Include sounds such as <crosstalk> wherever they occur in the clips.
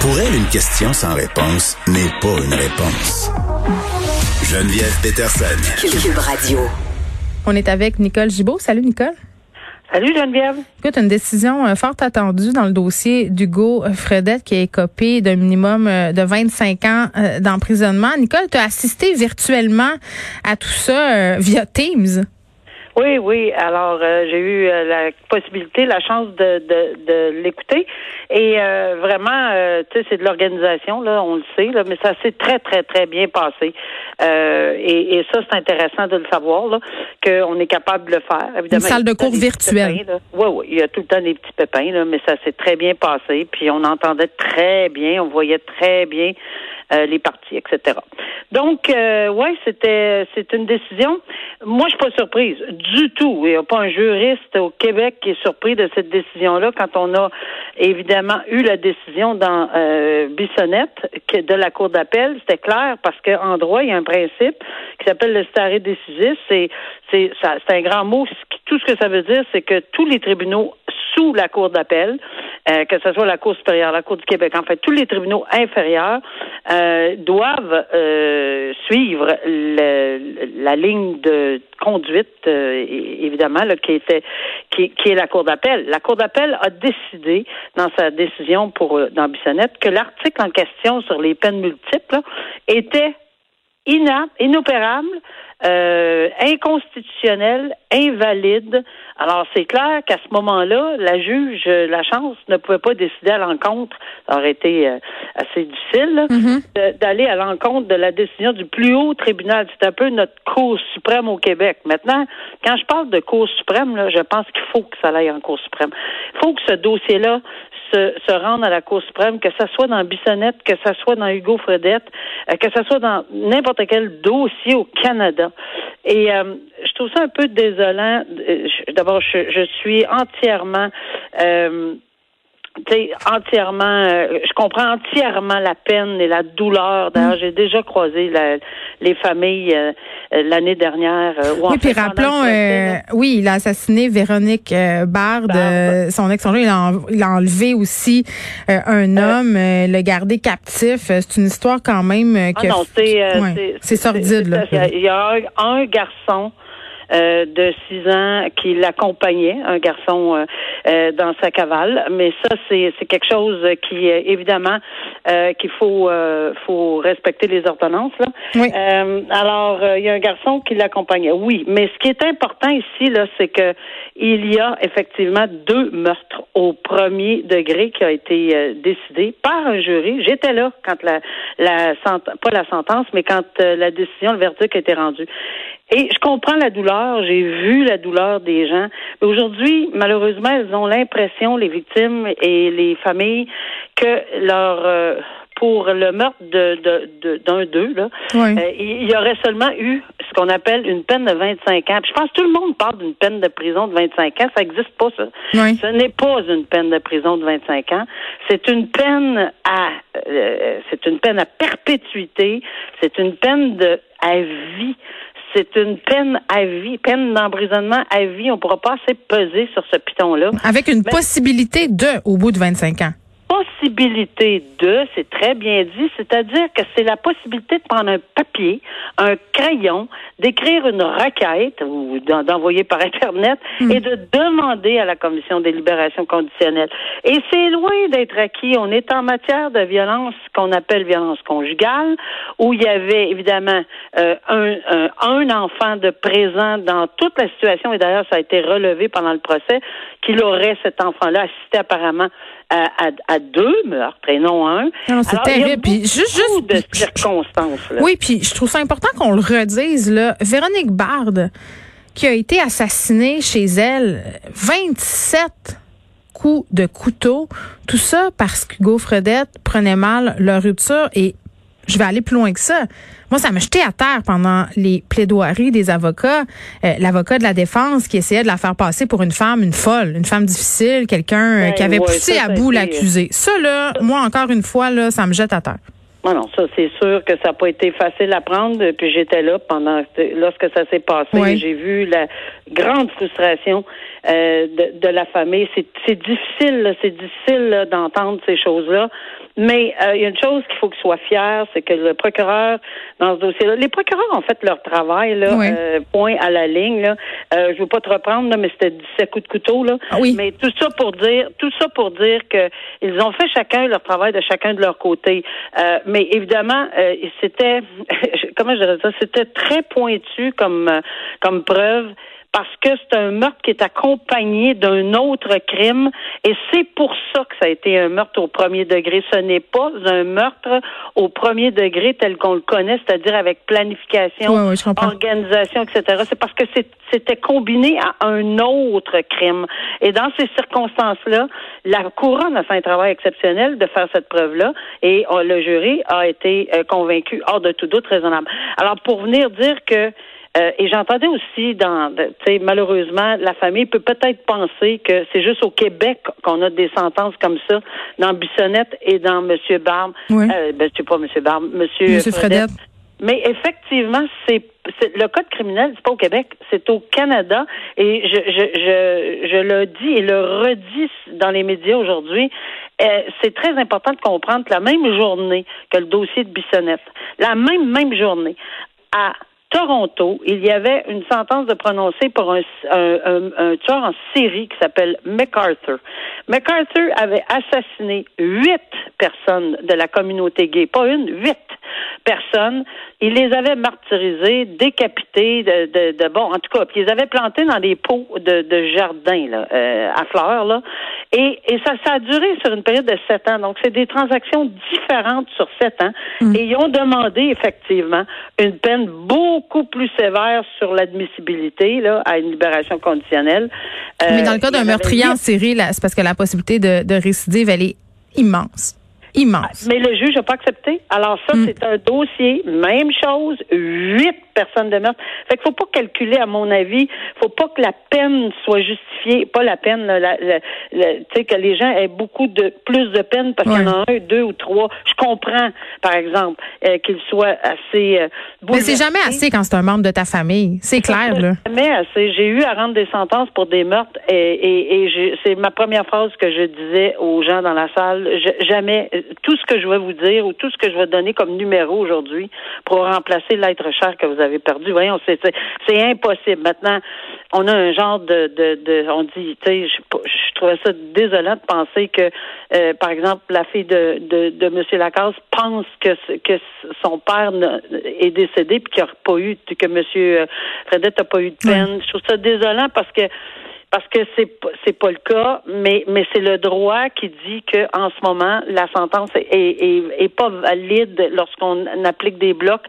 Pour elle, une question sans réponse n'est pas une réponse. Geneviève Peterson. Cube Radio. On est avec Nicole Gibault. Salut Nicole. Salut Geneviève. Écoute, une décision euh, fort attendue dans le dossier d'Hugo Fredette qui a écopé d'un minimum euh, de 25 ans euh, d'emprisonnement. Nicole, tu as assisté virtuellement à tout ça via Teams? Oui, oui. Alors, euh, j'ai eu euh, la possibilité, la chance de, de, de l'écouter. Et euh, vraiment, tu sais, c'est de l'organisation, là, on le sait, là, mais ça s'est très, très, très bien passé. Et, et, ça, c'est intéressant de le savoir, là, qu'on est capable de le faire. Évidemment, Une salle de cours virtuelle. Oui, oui. Il y a tout le temps des petits pépins, là, mais ça s'est très bien passé. Puis on entendait très bien, on voyait très bien les parties, etc. Donc, euh, ouais, c'était c'est une décision. Moi, je suis pas surprise du tout. Il n'y a pas un juriste au Québec qui est surpris de cette décision-là quand on a évidemment eu la décision dans euh, Bissonnette de la Cour d'appel. C'était clair parce qu'en droit, il y a un principe qui s'appelle le stare décisif. C'est c'est c'est un grand mot. Tout ce que ça veut dire, c'est que tous les tribunaux sous la Cour d'appel, euh, que ce soit la Cour supérieure, la Cour du Québec, en fait, tous les tribunaux inférieurs euh, doivent euh, suivre la ligne de conduite, évidemment, là, qui était qui, qui, est la Cour d'appel. La Cour d'appel a décidé, dans sa décision pour dans Bissonnette, que l'article en question sur les peines multiples était inapte, inopérable, euh, inconstitutionnel, invalide. Alors, c'est clair qu'à ce moment-là, la juge, la chance, ne pouvait pas décider à l'encontre, ça aurait été euh, assez difficile, mm-hmm. d'aller à l'encontre de la décision du plus haut tribunal. C'est un peu notre Cour suprême au Québec. Maintenant, quand je parle de Cour suprême, là, je pense qu'il faut que ça aille en Cour suprême. Il faut que ce dossier-là se, se, rendre à la Cour suprême, que ce soit dans Bissonnette, que ce soit dans Hugo Fredette, euh, que ce soit dans n'importe quel dossier au Canada. Et euh, je trouve ça un peu désolant. Euh, d'abord, je, je, suis entièrement entièrement, euh, je comprends entièrement la peine et la douleur. D'ailleurs, mm. j'ai déjà croisé les familles euh, l'année dernière. oui, puis rappelons, oui, il a assassiné Véronique Bard, son ex il, a, il a enlevé aussi un homme, le gardé captif. C'est une histoire quand même ah que. non, c'est sordide. Là. Il y a un garçon euh, de six ans qui l'accompagnait, un garçon euh, euh, dans sa cavale. Mais ça, c'est, c'est quelque chose qui, évidemment, qu'il faut, faut respecter les ordonnances. Là. Oui. alors, il y a un garçon qui l'accompagnait. Oui, mais ce qui est important ici, là, c'est que il y a effectivement deux meurtres au premier degré qui a été décidé par un jury. J'étais là quand la, la pas la sentence, mais quand la décision, le verdict a été rendu. Et je comprends la douleur, j'ai vu la douleur des gens. Mais aujourd'hui, malheureusement, elles ont l'impression, les victimes et les familles, que leur euh, pour le meurtre de d'un d'eux là, euh, il y aurait seulement eu ce qu'on appelle une peine de 25 ans. Puis je pense que tout le monde parle d'une peine de prison de 25 ans, ça n'existe pas ça. Ce n'est pas une peine de prison de 25 ans, c'est une peine à euh, c'est une peine à perpétuité, c'est une peine de à vie c'est une peine à vie, peine d'emprisonnement à vie. On ne pourra pas assez peser sur ce piton-là. Avec une possibilité de au bout de 25 ans possibilité de, c'est très bien dit, c'est-à-dire que c'est la possibilité de prendre un papier, un crayon, d'écrire une requête ou d'envoyer par <laughs> Internet hmm. et de demander à la Commission des libérations conditionnelles. Et c'est loin d'être acquis. On est en matière de violence qu'on appelle violence conjugale, où il y avait évidemment euh, un, un, enfant de présent dans toute la situation, et d'ailleurs ça a été relevé pendant le procès, qu'il aurait cet enfant-là assisté apparemment à, à, deux meurtres et non un. Non, c'est terrible. A juste, juste de circonstances. Là. Oui, puis je trouve ça important qu'on le redise. Là. Véronique Bard, qui a été assassinée chez elle, 27 coups de couteau, tout ça parce qu'Hugo Fredette prenait mal leur rupture et je vais aller plus loin que ça. Moi, ça m'a jeté à terre pendant les plaidoiries des avocats. Euh, l'avocat de la défense qui essayait de la faire passer pour une femme, une folle, une femme difficile, quelqu'un euh, qui ben avait poussé à bout l'accusé. Ça, là, moi, encore une fois, là, ça me jette à terre. Non, non, ça c'est sûr que ça n'a pas été facile à prendre. Puis j'étais là pendant lorsque ça s'est passé. J'ai vu la grande frustration de, de, la famille. C'est difficile, c'est difficile d'entendre ces choses-là. Mais euh, il y a une chose qu'il faut qu'il soit fier, c'est que le procureur, dans ce dossier-là, les procureurs ont fait leur travail, là, euh, point à la ligne. Là. Euh, je veux pas te reprendre, là, mais c'était 17 coups de couteau. Là. Ah oui. Mais tout ça pour dire, tout ça pour dire que ils ont fait chacun leur travail de chacun de leur côté. Euh, mais évidemment, c'était, <laughs> comment je dirais ça, c'était très pointu comme comme preuve parce que c'est un meurtre qui est accompagné d'un autre crime et c'est pour ça que ça a été un meurtre au premier degré. Ce n'est pas un meurtre au premier degré tel qu'on le connaît, c'est-à-dire avec planification, organisation, etc. C'est parce que c'était combiné à un autre crime. Et dans ces circonstances-là, la couronne a fait un travail exceptionnel de faire cette preuve-là et euh, le jury a été euh, convaincu hors de tout doute raisonnable. Alors, pour venir dire que euh, et j'entendais aussi dans, tu malheureusement, la famille peut peut-être penser que c'est juste au Québec qu'on a des sentences comme ça, dans Bissonnette et dans Monsieur Barbe. Oui. Euh, ben, sais pas Monsieur Barbe, Monsieur, Monsieur Fredette. Mais effectivement, c'est le code criminel, c'est pas au Québec, c'est au Canada. Et je, je, je, je le dis et le redis dans les médias aujourd'hui. Euh, c'est très important de comprendre que la même journée que le dossier de Bissonnette, la même même journée, à Toronto, il y avait une sentence de prononcer pour un, un, tueur en série qui s'appelle MacArthur. MacArthur avait assassiné huit personnes de la communauté gay, pas une, huit personnes. Il les avait martyrisées, décapitées, de, de, de bon, en tout cas, puis ils les avait plantés dans des pots de, de jardin là, euh, à fleurs là. Et, et ça, ça a duré sur une période de sept ans. Donc c'est des transactions différentes sur sept ans. Mm. Et ils ont demandé effectivement une peine beaucoup plus sévère sur l'admissibilité là à une libération conditionnelle. Mais dans le cas euh, d'un meurtrier en série, c'est parce que la possibilité de, de récidive elle est immense immense. Mais le juge n'a pas accepté. Alors ça, mm. c'est un dossier, même chose, huit personnes de meurtre. Fait qu'il faut pas calculer, à mon avis, faut pas que la peine soit justifiée, pas la peine, la, tu sais, que les gens aient beaucoup de plus de peine parce qu'il y en a un, deux ou trois. Je comprends, par exemple, euh, qu'ils soient assez. Euh, Mais c'est jamais assez quand c'est un membre de ta famille. C'est clair, là. Jamais assez. J'ai eu à rendre des sentences pour des meurtres et, et, et c'est ma première phrase que je disais aux gens dans la salle. jamais tout ce que je vais vous dire ou tout ce que je vais donner comme numéro aujourd'hui pour remplacer l'être cher que vous avez perdu. Voyons, c'est, c'est impossible. Maintenant, on a un genre de, de, de on dit, tu sais, je, je, trouvais ça désolant de penser que, euh, par exemple, la fille de, de, de M. Lacasse pense que, que son père est décédé puis qu'il n'y a pas eu, que M. Fredette n'a pas eu de peine. Je trouve ça désolant parce que parce que c'est c'est pas le cas, mais mais c'est le droit qui dit que en ce moment la sentence est est, pas valide lorsqu'on applique des blocs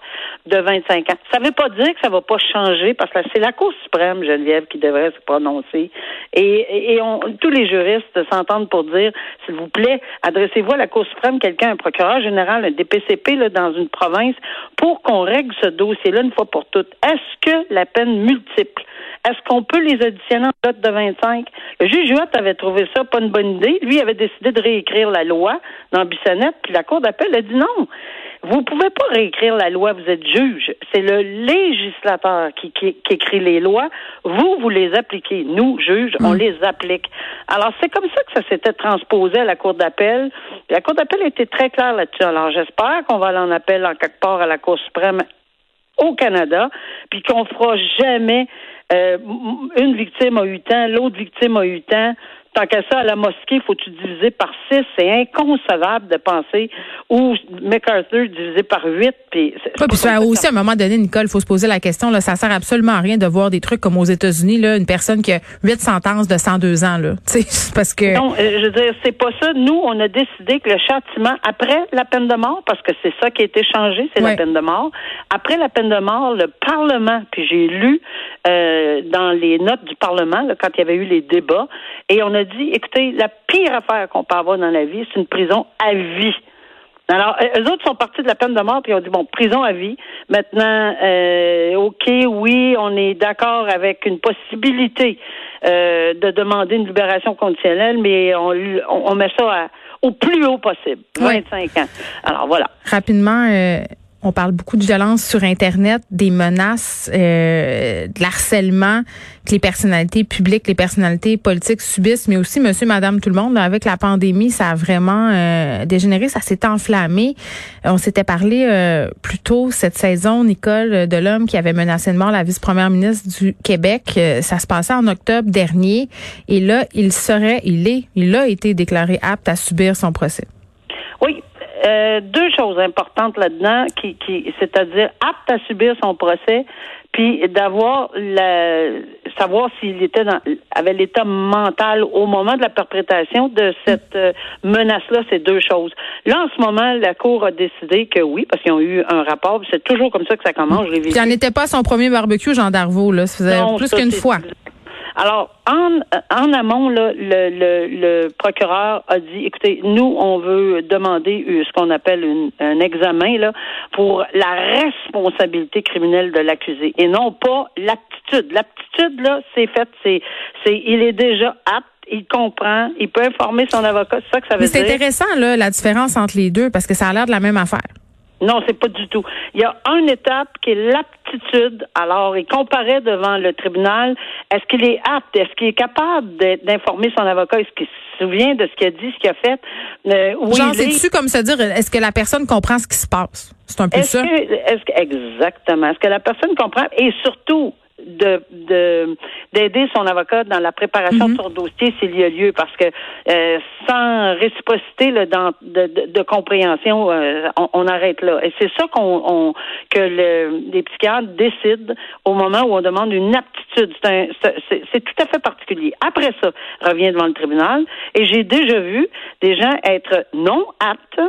de 25 ans. Ça veut pas dire que ça va pas changer parce que c'est la Cour suprême Geneviève qui devrait se prononcer et et on, tous les juristes s'entendent pour dire s'il vous plaît adressez-vous à la Cour suprême quelqu'un un procureur général un DPCP là dans une province pour qu'on règle ce dossier-là une fois pour toutes. Est-ce que la peine multiple? Est-ce qu'on peut les additionner en date de 25? Le juge Huot avait trouvé ça pas une bonne idée. Lui avait décidé de réécrire la loi dans Bissonnette, puis la Cour d'appel a dit non. Vous pouvez pas réécrire la loi, vous êtes juge. C'est le législateur qui, écrit les lois. Vous, vous les appliquez. Nous, juges, on mm. les applique. Alors, c'est comme ça que ça s'était transposé à la Cour d'appel. La Cour d'appel était très claire là-dessus. Alors, j'espère qu'on va aller en appel en quelque part à la Cour suprême au Canada, puis qu'on fera jamais euh, une victime a eu l'autre victime a eu. Tant qu'à ça, à la mosquée, faut-tu diviser par six? C'est inconcevable de penser. Ou MacArthur divisé par huit. Puis, puis aussi, à un moment donné, Nicole, il faut se poser la question, là, ça sert absolument à rien de voir des trucs comme aux États-Unis, là, une personne qui a huit sentences de 102 ans, là. <laughs> parce que. Non, euh, je veux dire, c'est pas ça. Nous, on a décidé que le châtiment, après la peine de mort, parce que c'est ça qui a été changé, c'est la peine de mort. Après la peine de mort, le Parlement, puis j'ai lu euh, dans les notes du Parlement, là, quand il y avait eu les débats, et on a dit, écoutez, la pire affaire qu'on peut avoir dans la vie, c'est une prison à vie. Alors, eux autres sont partis de la peine de mort, puis ils ont dit, bon, prison à vie. Maintenant, euh, OK, oui, on est d'accord avec une possibilité euh, de demander une libération conditionnelle, mais on, on met ça au plus haut possible, 25 ans. Alors, voilà. Rapidement, euh, on parle beaucoup de violence sur Internet, des menaces, euh, de l'harcèlement que les personnalités publiques, les personnalités politiques subissent, mais aussi monsieur, madame, tout le monde. avec la pandémie, ça a vraiment euh, dégénéré, ça s'est enflammé. Euh, on s'était parlé euh, plus tôt cette saison, Nicole Delhomme, qui avait menacé de mort la vice-première ministre du Québec. ça se passait en octobre dernier. Et là, il serait, il est, il a été déclaré apte à subir son procès. Oui, euh, deux choses importantes là-dedans, qui, qui c'est-à-dire apte à subir son procès, puis d'avoir la savoir s'il était dans avait l'état mental au moment de la perpétration de cette euh, menace-là, c'est deux choses. Là, en ce moment, la Cour a décidé que oui, parce qu'ils ont eu un rapport, c'est toujours comme ça que ça commence. Je l'ai n'était pas son premier barbecue, Jean Darvaux, là. Ça faisait plus qu'une fois. Alors, en, en amont, là, le, le, le, procureur a dit, écoutez, nous, on veut demander ce qu'on appelle un examen là, pour la responsabilité criminelle de l'accusé et non pas l'aptitude. L'aptitude, là, c'est fait, c'est, c'est, il est déjà apte il comprend, il peut informer son avocat, c'est ça que ça veut dire. C'est intéressant, là, la différence entre les deux, parce que ça a l'air de la même affaire. Non, c'est pas du tout. Il y a une étape qui est l'aptitude. Alors, il comparait devant le tribunal. Est-ce qu'il est apte? Est-ce qu'il est capable d'informer son avocat? Est-ce qu'il se souvient de ce qu'il a dit, ce qu'il a fait? Euh, Genre, c'est-tu comme se dire, est-ce que la personne comprend ce qui se passe? C'est un peu ça. est-ce que, exactement. Est-ce que la personne comprend? Et surtout, de d'aider son avocat dans la préparation de mhm. son dossier s'il y a lieu parce que euh, sans réciprocité là, dans, de, de, compréhension euh, on, arrête là. Et c'est ça qu'on que le, les psychiatres décident au moment où on demande une aptitude. C'est tout à fait particulier. Après ça revient devant le tribunal et j'ai déjà vu des gens être non aptes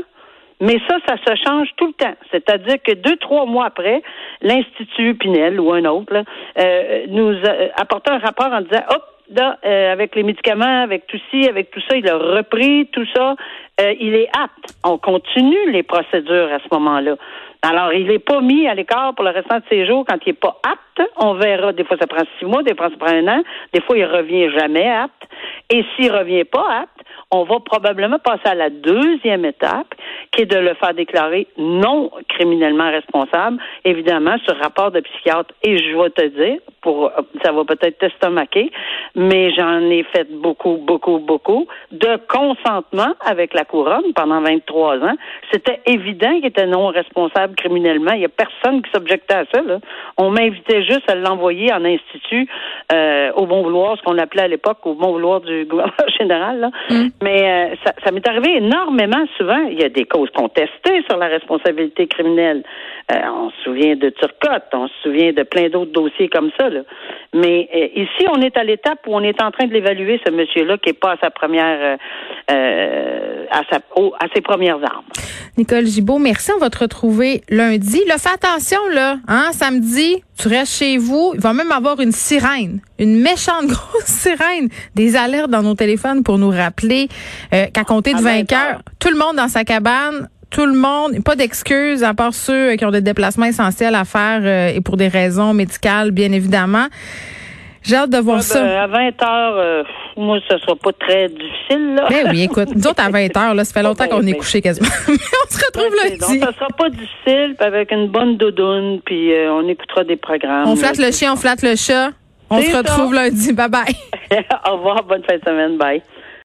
mais ça, ça se change tout le temps. C'est-à-dire que deux, trois mois après, l'Institut Pinel ou un autre euh, nous a apporté un rapport en disant, hop, là, euh, avec les médicaments, avec tout ci, avec tout ça, il a repris tout ça. Euh, il est apte. On continue les procédures à ce moment-là. Alors, il n'est pas mis à l'écart pour le restant de ses jours quand il n'est pas apte. On verra. Des fois, ça prend six mois, des fois, ça prend un an. Des fois, il revient jamais apte. Et s'il revient pas apte, on va probablement passer à la deuxième étape, qui est de le faire déclarer non criminellement responsable, évidemment, sur rapport de psychiatre. Et je vais te dire, pour ça va peut-être t'estomaquer, mais j'en ai fait beaucoup, beaucoup, beaucoup, de consentement avec la couronne pendant 23 ans. C'était évident qu'il était non responsable criminellement. Il n'y a personne qui s'objectait à ça. Là. On m'invitait juste à l'envoyer en institut euh, au bon vouloir, ce qu'on appelait à l'époque au bon vouloir du <laughs> gouverneur général. Là. Mm. Mais euh, ça, ça m'est arrivé énormément souvent. Il y a des causes contestées sur la responsabilité criminelle. Euh, on se souvient de Turcotte, on se souvient de plein d'autres dossiers comme ça. Là. Mais ici, on est à l'étape où on est en train de l'évaluer, ce monsieur-là, qui n'est pas à sa première, à, sa, à ses premières armes. Nicole Gibault, merci. On va te retrouver lundi. Là, fais attention, là. Hein, samedi, tu restes chez vous. Il va même avoir une sirène, une méchante <laughs> grosse sirène, des alertes dans nos téléphones pour nous rappeler euh, qu'à compter de 20 heures, tout le monde dans sa cabane, tout le monde, pas d'excuses à part ceux qui ont des déplacements essentiels à faire euh, et pour des raisons médicales, bien évidemment. J'ai hâte de voir ça. Ben, à 20 heures, euh, moi, ce sera pas très difficile. Là. Ben oui, écoute, nous autres, à <laughs> 20 heures, là, ça fait longtemps qu'on est couché quasiment. <laughs> on se retrouve là. Donc, ça sera pas difficile, avec une bonne doudoune, puis euh, on écoutera des programmes. On flatte le chien, on flatte le chat. On se retrouve lundi. Bye bye. <laughs> Au revoir, bonne fin de semaine. Bye.